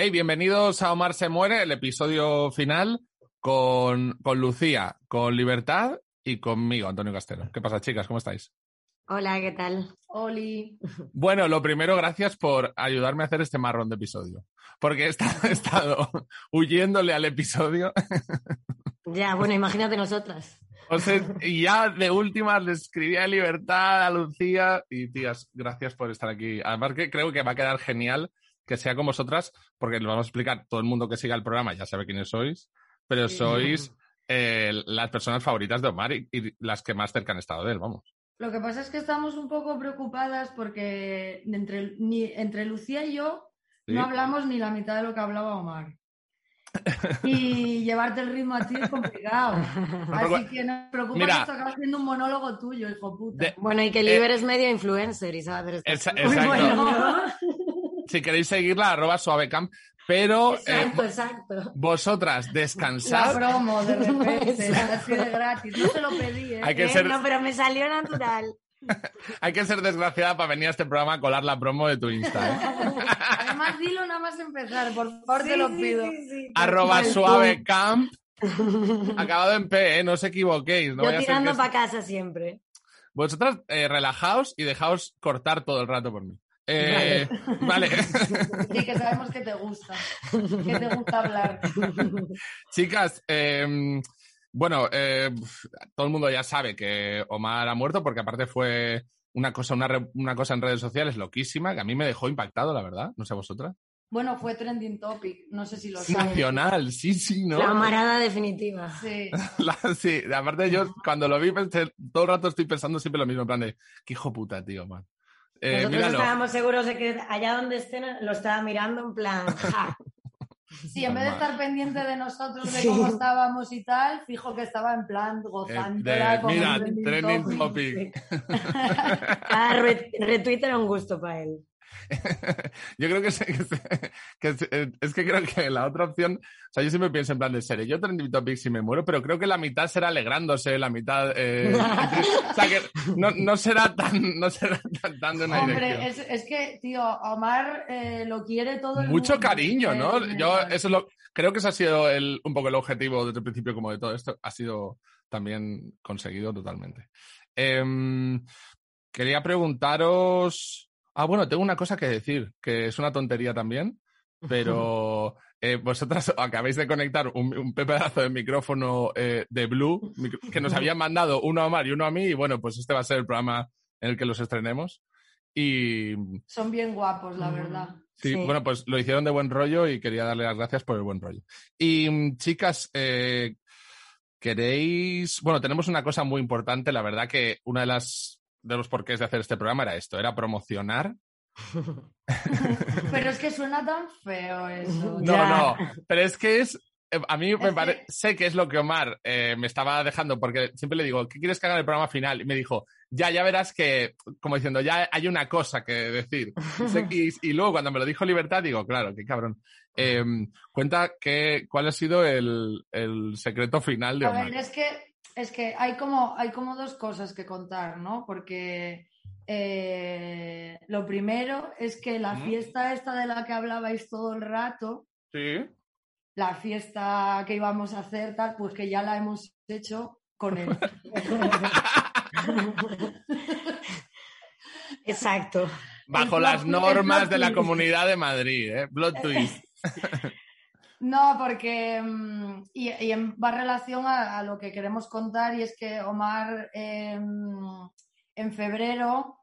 Hey, bienvenidos a Omar se muere, el episodio final con, con Lucía, con Libertad y conmigo, Antonio Castelo. ¿Qué pasa, chicas? ¿Cómo estáis? Hola, ¿qué tal? Oli. Bueno, lo primero, gracias por ayudarme a hacer este marrón de episodio. Porque he estado, he estado huyéndole al episodio. Ya, bueno, imagínate nosotras. O sea, y ya de últimas le escribí a Libertad, a Lucía y tías, gracias por estar aquí. Además que creo que va a quedar genial que sea con vosotras, porque lo vamos a explicar, todo el mundo que siga el programa ya sabe quiénes sois, pero Sí. sois eh, las personas favoritas de Omar y, y las que más cerca han estado de él, vamos. Lo que pasa es que estamos un poco preocupadas porque entre, ni, entre Lucía y yo ¿Sí? no hablamos ni la mitad de lo que hablaba Omar. Y llevarte el ritmo a ti es complicado. Así que nos preocupa Mira. que esto acabe siendo un monólogo tuyo, hijo puta. De- Bueno, y que Liber es medio influencer y sabe exacto. bueno. Si queréis seguirla, arroba suavecamp, pero eh, Exacto, exacto. vosotras La descansad. promo, de repente, así de gratis. No te lo pedí, ¿eh? Hay que Eh, ser- No, pero me salió natural. Hay que ser desgraciada para venir a este programa a colar la promo de tu Insta. ¿eh? Además, dilo nada más empezar, por favor, Sí, te lo pido. sí, sí. arroba suavecamp, acabado en P, ¿eh? no os equivoquéis. No Yo tirando para casa siempre. Vosotras eh, relajaos y dejaos cortar todo el rato por mí. Eh, vale. Sí, que sabemos que te gusta. Que te gusta hablar. Chicas, eh, bueno, eh, todo el mundo ya sabe que Omar ha muerto porque aparte fue una cosa, una, re- una cosa en redes sociales loquísima que a mí me dejó impactado, la verdad. No sé vosotras. Bueno, fue trending topic, no sé si lo sabes. Nacional, sí, sí, ¿no? La amarada definitiva. Sí. La- sí, aparte yo cuando lo vi pensé, todo el rato estoy pensando siempre lo mismo, en plan de, qué hijo puta, tío, man. Eh, Nosotros míralo. estábamos seguros de que allá donde estén lo estaba mirando en plan. ja. Sí, en vez de estar pendiente de nosotros, de cómo estábamos y tal, fijo que estaba en plan Eh, de- como mira, trending topic. topic. Cada re- retweet era un gusto para él. Yo creo que, es, que, eh, es que creo que la otra opción, o sea, yo siempre pienso en plan de serie, yo trending topic si me muero, pero creo que la mitad será alegrándose, la mitad, eh, o sea, que no, no será tan, no será tan, tan de una Hombre, dirección. es, es que, tío, Omar eh, lo quiere todo el Mucho mundo. cariño, ¿no? Yo eso es lo, creo que ese ha sido el, un poco el objetivo desde el principio como de todo esto, ha sido también conseguido totalmente. Em, quería preguntaros, ah, bueno, tengo una cosa que decir, que es una tontería también, pero eh, vosotras acabáis de conectar un, un pedazo de micrófono eh, de Blue que nos habían mandado uno a Omar y uno a mí, y bueno, pues este va a ser el programa en el que los estrenemos. Y Son bien guapos, la verdad. Sí, Sí. bueno, pues lo hicieron de buen rollo y quería darle las gracias por el buen rollo. Y mm, chicas, eh, queréis, bueno, tenemos una cosa muy importante, la verdad que una de las de los porqués de hacer este programa era esto, era promocionar. Pero es que suena tan feo eso. No, Ya. no, pero es que es, eh, a mí me parece, sé que es lo que Omar eh, me estaba dejando, porque siempre le digo, ¿qué quieres que haga en el programa final? Y me dijo, ya, ya verás que, como diciendo, ya hay una cosa que decir. Y, sé- y- y luego cuando me lo dijo Libertad, digo, claro, qué cabrón. Eh, cuenta que, cuál ha sido el, el secreto final de A Omar. ver, es que, es que hay, como, hay como dos cosas que contar, ¿no? Porque eh, lo primero es que la fiesta esta de la que hablabais todo el rato, Sí. la fiesta que íbamos a hacer, tal, pues que ya la hemos hecho con él. Exacto. Bajo El las normas de la comunidad de Madrid, ¿eh? Plot twist. No, porque. mm, Y, y en- va en relación a, a lo que queremos contar, y es que Omar eh, en febrero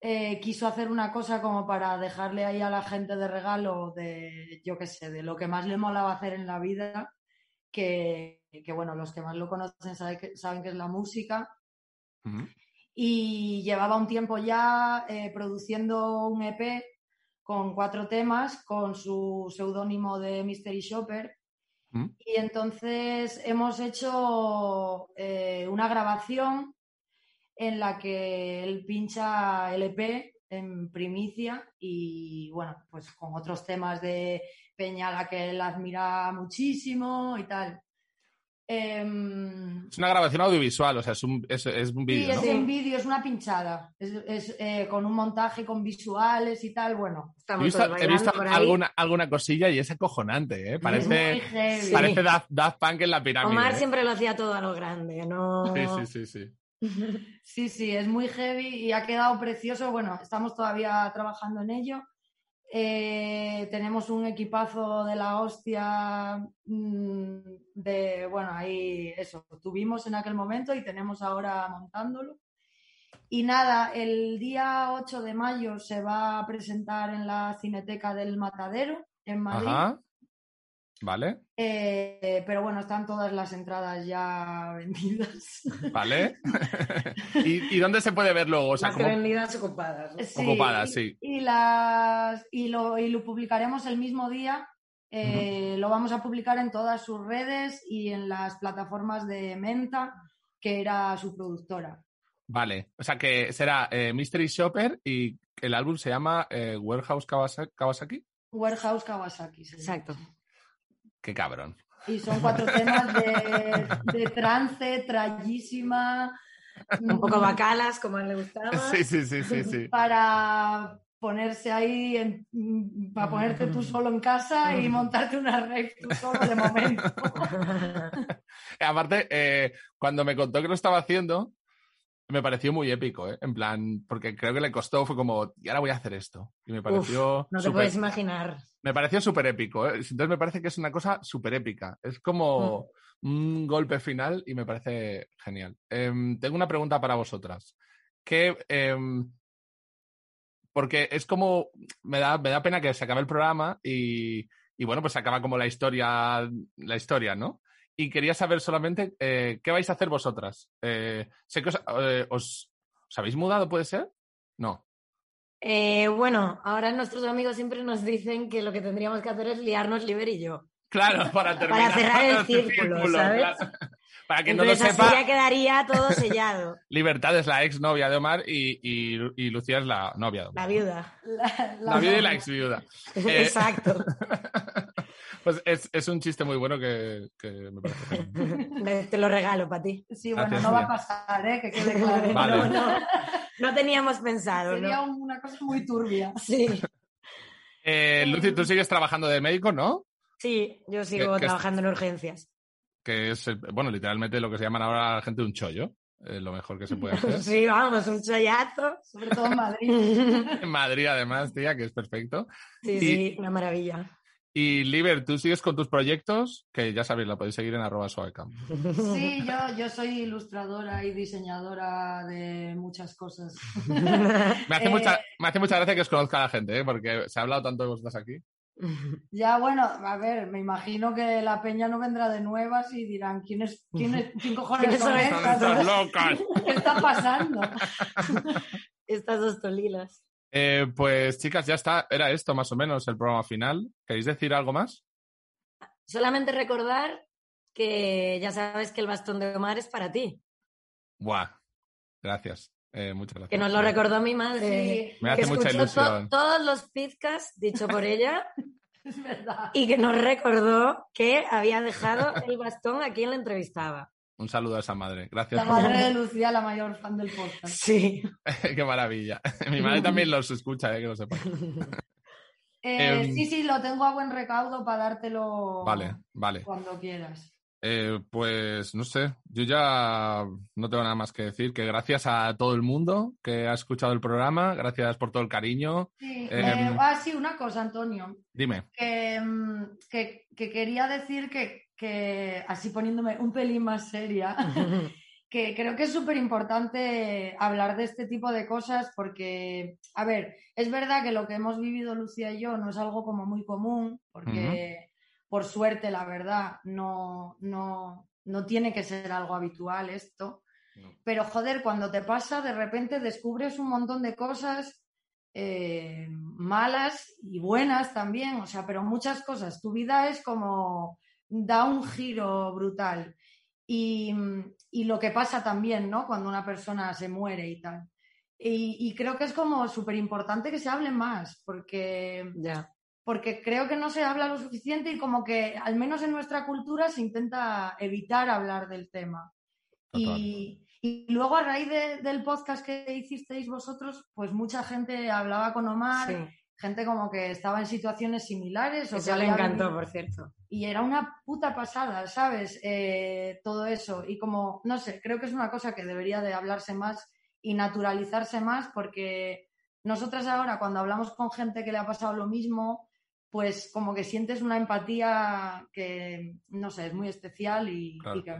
eh, quiso hacer una cosa como para dejarle ahí a la gente de regalo de, yo qué sé, de lo que más le molaba hacer en la vida, que, que, bueno, los que más lo conocen saben que, saben que es la música. Y llevaba un tiempo ya eh, produciendo un EP con cuatro temas con su seudónimo de Mystery Shopper. ¿Mm? Y entonces hemos hecho eh, una grabación en la que él pincha el EP en primicia y bueno, pues con otros temas de Peña la que él admira muchísimo y tal. Em, Es una grabación audiovisual, o sea, es un, es, es un sí, vídeo, es ¿no? Sí. en vídeo, es una pinchada. Es, es, eh, con un montaje con visuales y tal. Bueno, He Estamos visto, todos he visto por ahí. alguna, alguna cosilla y es acojonante, ¿eh? es Parece. Sí. parece Daft, Daft Punk en la pirámide. Omar ¿eh? siempre lo hacía todo a lo grande, ¿no? Sí, sí, sí, sí. Sí, sí, es muy heavy y ha quedado precioso. Bueno, estamos todavía trabajando en ello. Eh, tenemos un equipazo de la hostia mm, de, bueno, ahí eso, tuvimos en aquel momento y tenemos ahora montándolo. Y nada, el día 8 de mayo se va a presentar en la Cineteca del Matadero, en Madrid. Vale, Eh, pero bueno, están todas las entradas ya vendidas. vale. ¿Y, y dónde se puede ver luego? O sea, ¿cómo- vendidas ocupadas. ¿no? Sí, Ocupadas, y- sí. Y, las, y, lo, y lo publicaremos el mismo día. Eh, Lo vamos a publicar en todas sus redes y en las plataformas de Menta, que era su productora. Vale, o sea que será eh, Mystery Shopper y el álbum se llama eh, Warehouse Kawasa- Kawasaki. Warehouse Kawasaki. Exacto. Qué cabrón. Y son cuatro temas de, de trance, trallísima. Un poco bacalas, como a él le gustaba. Sí, sí, sí, sí, sí. Para ponerse ahí, en- para ponerte tú solo en casa y montarte una rave tú solo de momento. Aparte, eh, cuando me contó que lo estaba haciendo, me pareció muy épico, ¿eh? En plan, porque creo que le costó, fue como, y ahora voy a hacer esto. Y me pareció No te puedes imaginar. me pareció súper épico, ¿eh? Entonces me parece que es una cosa súper épica. Es como un golpe final y me parece genial. Em, tengo una pregunta para vosotras. Que, em, porque es como, me da, me da pena que se acabe el programa y, y bueno, pues se acaba como la historia, la historia, ¿no? Y quería saber solamente eh, qué vais a hacer vosotras. Eh, sé que os, eh, os, ¿os habéis mudado, ¿puede ser? No. Eh, bueno, ahora nuestros amigos siempre nos dicen que lo que tendríamos que hacer es liarnos Liber y yo. Claro, para terminar. cerrar el círculo, ¿sabes? claro. Para quien no lo sepa, así ya quedaría todo sellado. Libertad es la ex novia de Omar y, y, y Lucía es la novia de Omar. La viuda. La, La viuda y la ex viuda. Exacto. Pues es, es un chiste muy bueno que, que me parece. Te lo regalo para ti. Sí, bueno, Gracias, no va a pasar, ¿eh? que quede claro. Vale. No, no, no teníamos pensado, Sería ¿no? una cosa muy turbia. Sí, Eh, Lucy, tú sigues trabajando de médico, ¿no? sí, yo sigo ¿Qué- qué es- trabajando en urgencias. Que es, bueno, literalmente lo que se llaman ahora la gente un chollo. eh, lo mejor que se puede hacer. Sí, vamos, un chollazo. Sobre todo en Madrid. Sí, En Madrid, además, tía, que es perfecto. sí, una maravilla. Y Liber, tú sigues con tus proyectos, que ya sabéis, la podéis seguir en arroba suavecam. Sí, yo, yo soy ilustradora y diseñadora de muchas cosas. Me hace, Eh, mucha, me hace mucha gracia que os conozca la gente, ¿eh? porque se ha hablado tanto de vosotras aquí. Ya, bueno, a ver, me imagino que la peña no vendrá de nuevas y dirán, ¿quién es, quién es, quién cojones ¿Quiénes son son ¡Son estas? estas locas! ¿Qué está pasando? Estas dos tolilas. Eh, pues chicas, ya está. Era esto más o menos el programa final. ¿Queréis decir algo más? Solamente recordar que ya sabes que el bastón de Omar es para ti. Buah. Gracias. Eh, muchas gracias. Que nos lo recordó mi madre. Sí, Me hace que mucha escuchó to- ilusión. todos los podcasts dicho por ella es verdad. y que nos recordó que había dejado el bastón a quien la entrevistaba. Un saludo a esa madre. Gracias. La madre de Lucía, la mayor fan del podcast. Sí. Qué maravilla. Mi madre también los escucha, eh, que lo sepa. Eh, Em, sí, sí, lo tengo a buen recaudo para dártelo Vale, vale. cuando quieras. Eh, pues no sé, yo ya no tengo nada más que decir, que gracias a todo el mundo que ha escuchado el programa, gracias por todo el cariño. Sí, Em, eh, ah, sí, una cosa, Antonio. Dime. que, mm, que- que quería decir que, que, así poniéndome un pelín más seria, que creo que es súper importante hablar de este tipo de cosas porque, a ver, es verdad que lo que hemos vivido Lucía y yo no es algo como muy común, porque por suerte, la verdad, no, no, no tiene que ser algo habitual esto. No. Pero joder, cuando te pasa, de repente descubres un montón de cosas eh, malas y buenas también, o sea, pero muchas cosas. Tu vida es como da un giro brutal. Y, y lo que pasa también, ¿no? Cuando una persona se muere y tal. Y, y creo que es como súper importante que se hable más, porque, Ya. porque creo que no se habla lo suficiente y como que al menos en nuestra cultura se intenta evitar hablar del tema. Y, y, luego a raíz del podcast que hicisteis vosotros, pues mucha gente hablaba con Omar, gente como que estaba en situaciones similares. Eso le encantó, por cierto. Y era una puta pasada, ¿sabes? Eh, todo eso. Y como, no sé, creo que es una cosa que debería de hablarse más y naturalizarse más porque nosotras ahora cuando hablamos con gente que le ha pasado lo mismo, pues como que sientes una empatía que, no sé, es muy especial y, que...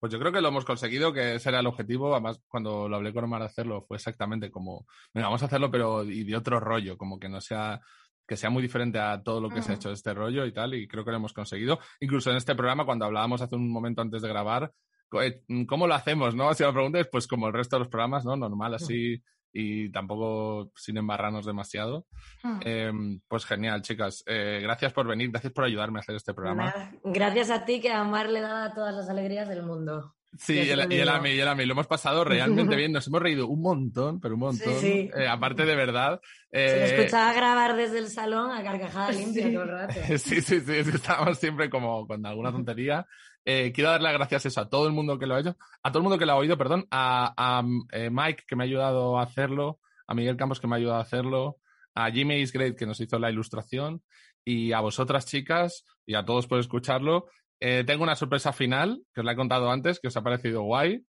Pues yo creo que lo hemos conseguido, que ese era el objetivo. Además, cuando lo hablé con Omar hacerlo, fue exactamente como, venga, vamos a hacerlo, pero y de otro rollo, como que no sea, que sea muy diferente a todo lo que se ha hecho de este rollo y tal, y creo que lo hemos conseguido. Incluso en este programa, cuando hablábamos hace un momento antes de grabar, eh, ¿cómo lo hacemos, no? Si me preguntas, pues como el resto de los programas, ¿no? Normal, así, y tampoco sin embarrarnos demasiado. Hmm. Em, pues genial, chicas. Eh, gracias por venir, gracias por ayudarme a hacer este programa. Gracias a ti que a Omar le da todas las alegrías del mundo. Sí, y el, y y el AMI. Lo hemos pasado realmente bien. Nos hemos reído un montón, pero un montón. Sí, eh, aparte de verdad. Eh... Se escuchaba grabar desde el salón a carcajada limpia todo el rato. sí, sí, sí. Estábamos siempre como con alguna tontería. Eh, quiero dar las gracias eso, a todo el mundo que lo ha hecho, a todo el mundo que lo ha oído, perdón, a, eh, Mike que me ha ayudado a hacerlo, a Miguel Campos que me ha ayudado a hacerlo, a Jimmy Is Great que nos hizo la ilustración y a vosotras chicas y a todos por escucharlo. Eh, tengo una sorpresa final que os la he contado antes, que os ha parecido guay.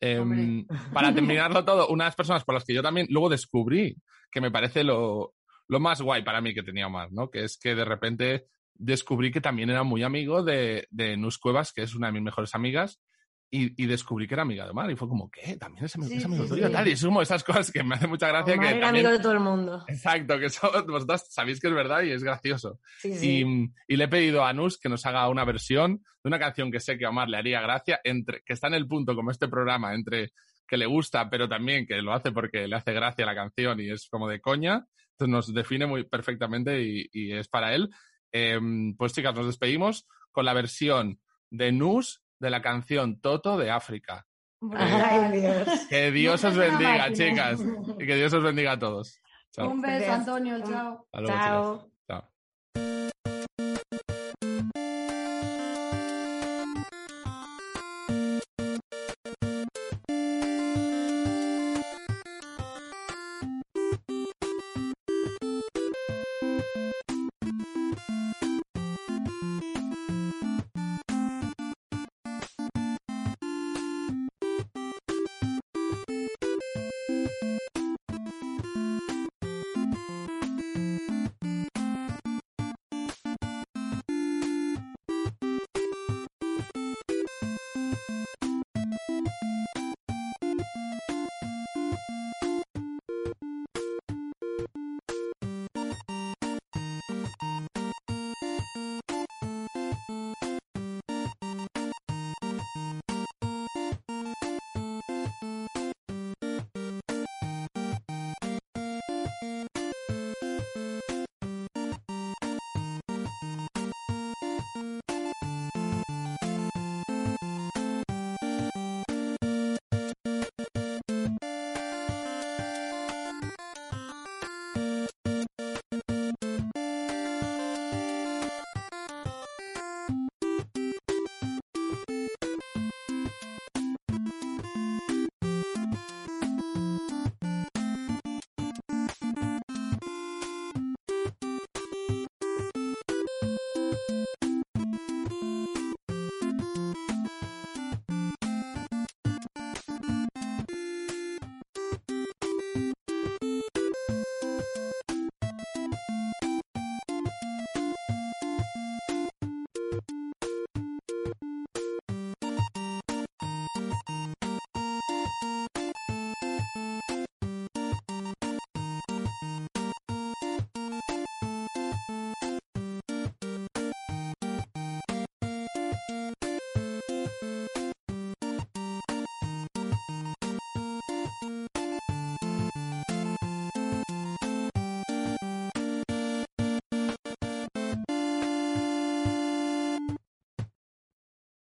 Em, para terminarlo todo, unas personas por las que yo también luego descubrí que me parece lo, lo más guay para mí que tenía más, ¿no? Que es que de repente descubrí que también era muy amigo de, de Nus Cuevas, que es una de mis mejores amigas, y, y, descubrí que era amiga de Omar. Y fue como, ¿qué? También es amigo, tuyo. Tal. Y es como esas cosas que me hace mucha gracia. Omar que era amigo de todo el mundo. Exacto, que eso, vosotros sabéis que es verdad y es gracioso. Y, y, le he pedido a Nus que nos haga una versión de una canción que sé que a Omar le haría gracia, entre, que está en el punto, como este programa, entre que le gusta, pero también que lo hace porque le hace gracia la canción y es como de coña. Entonces nos define muy perfectamente y, y es para él. Em, pues chicas, nos despedimos con la versión de Nus de la canción Toto de África. Ay, Dios. Que Dios os bendiga, chicas. Y que Dios os bendiga a todos. Un beso, Antonio. Chao. Chao.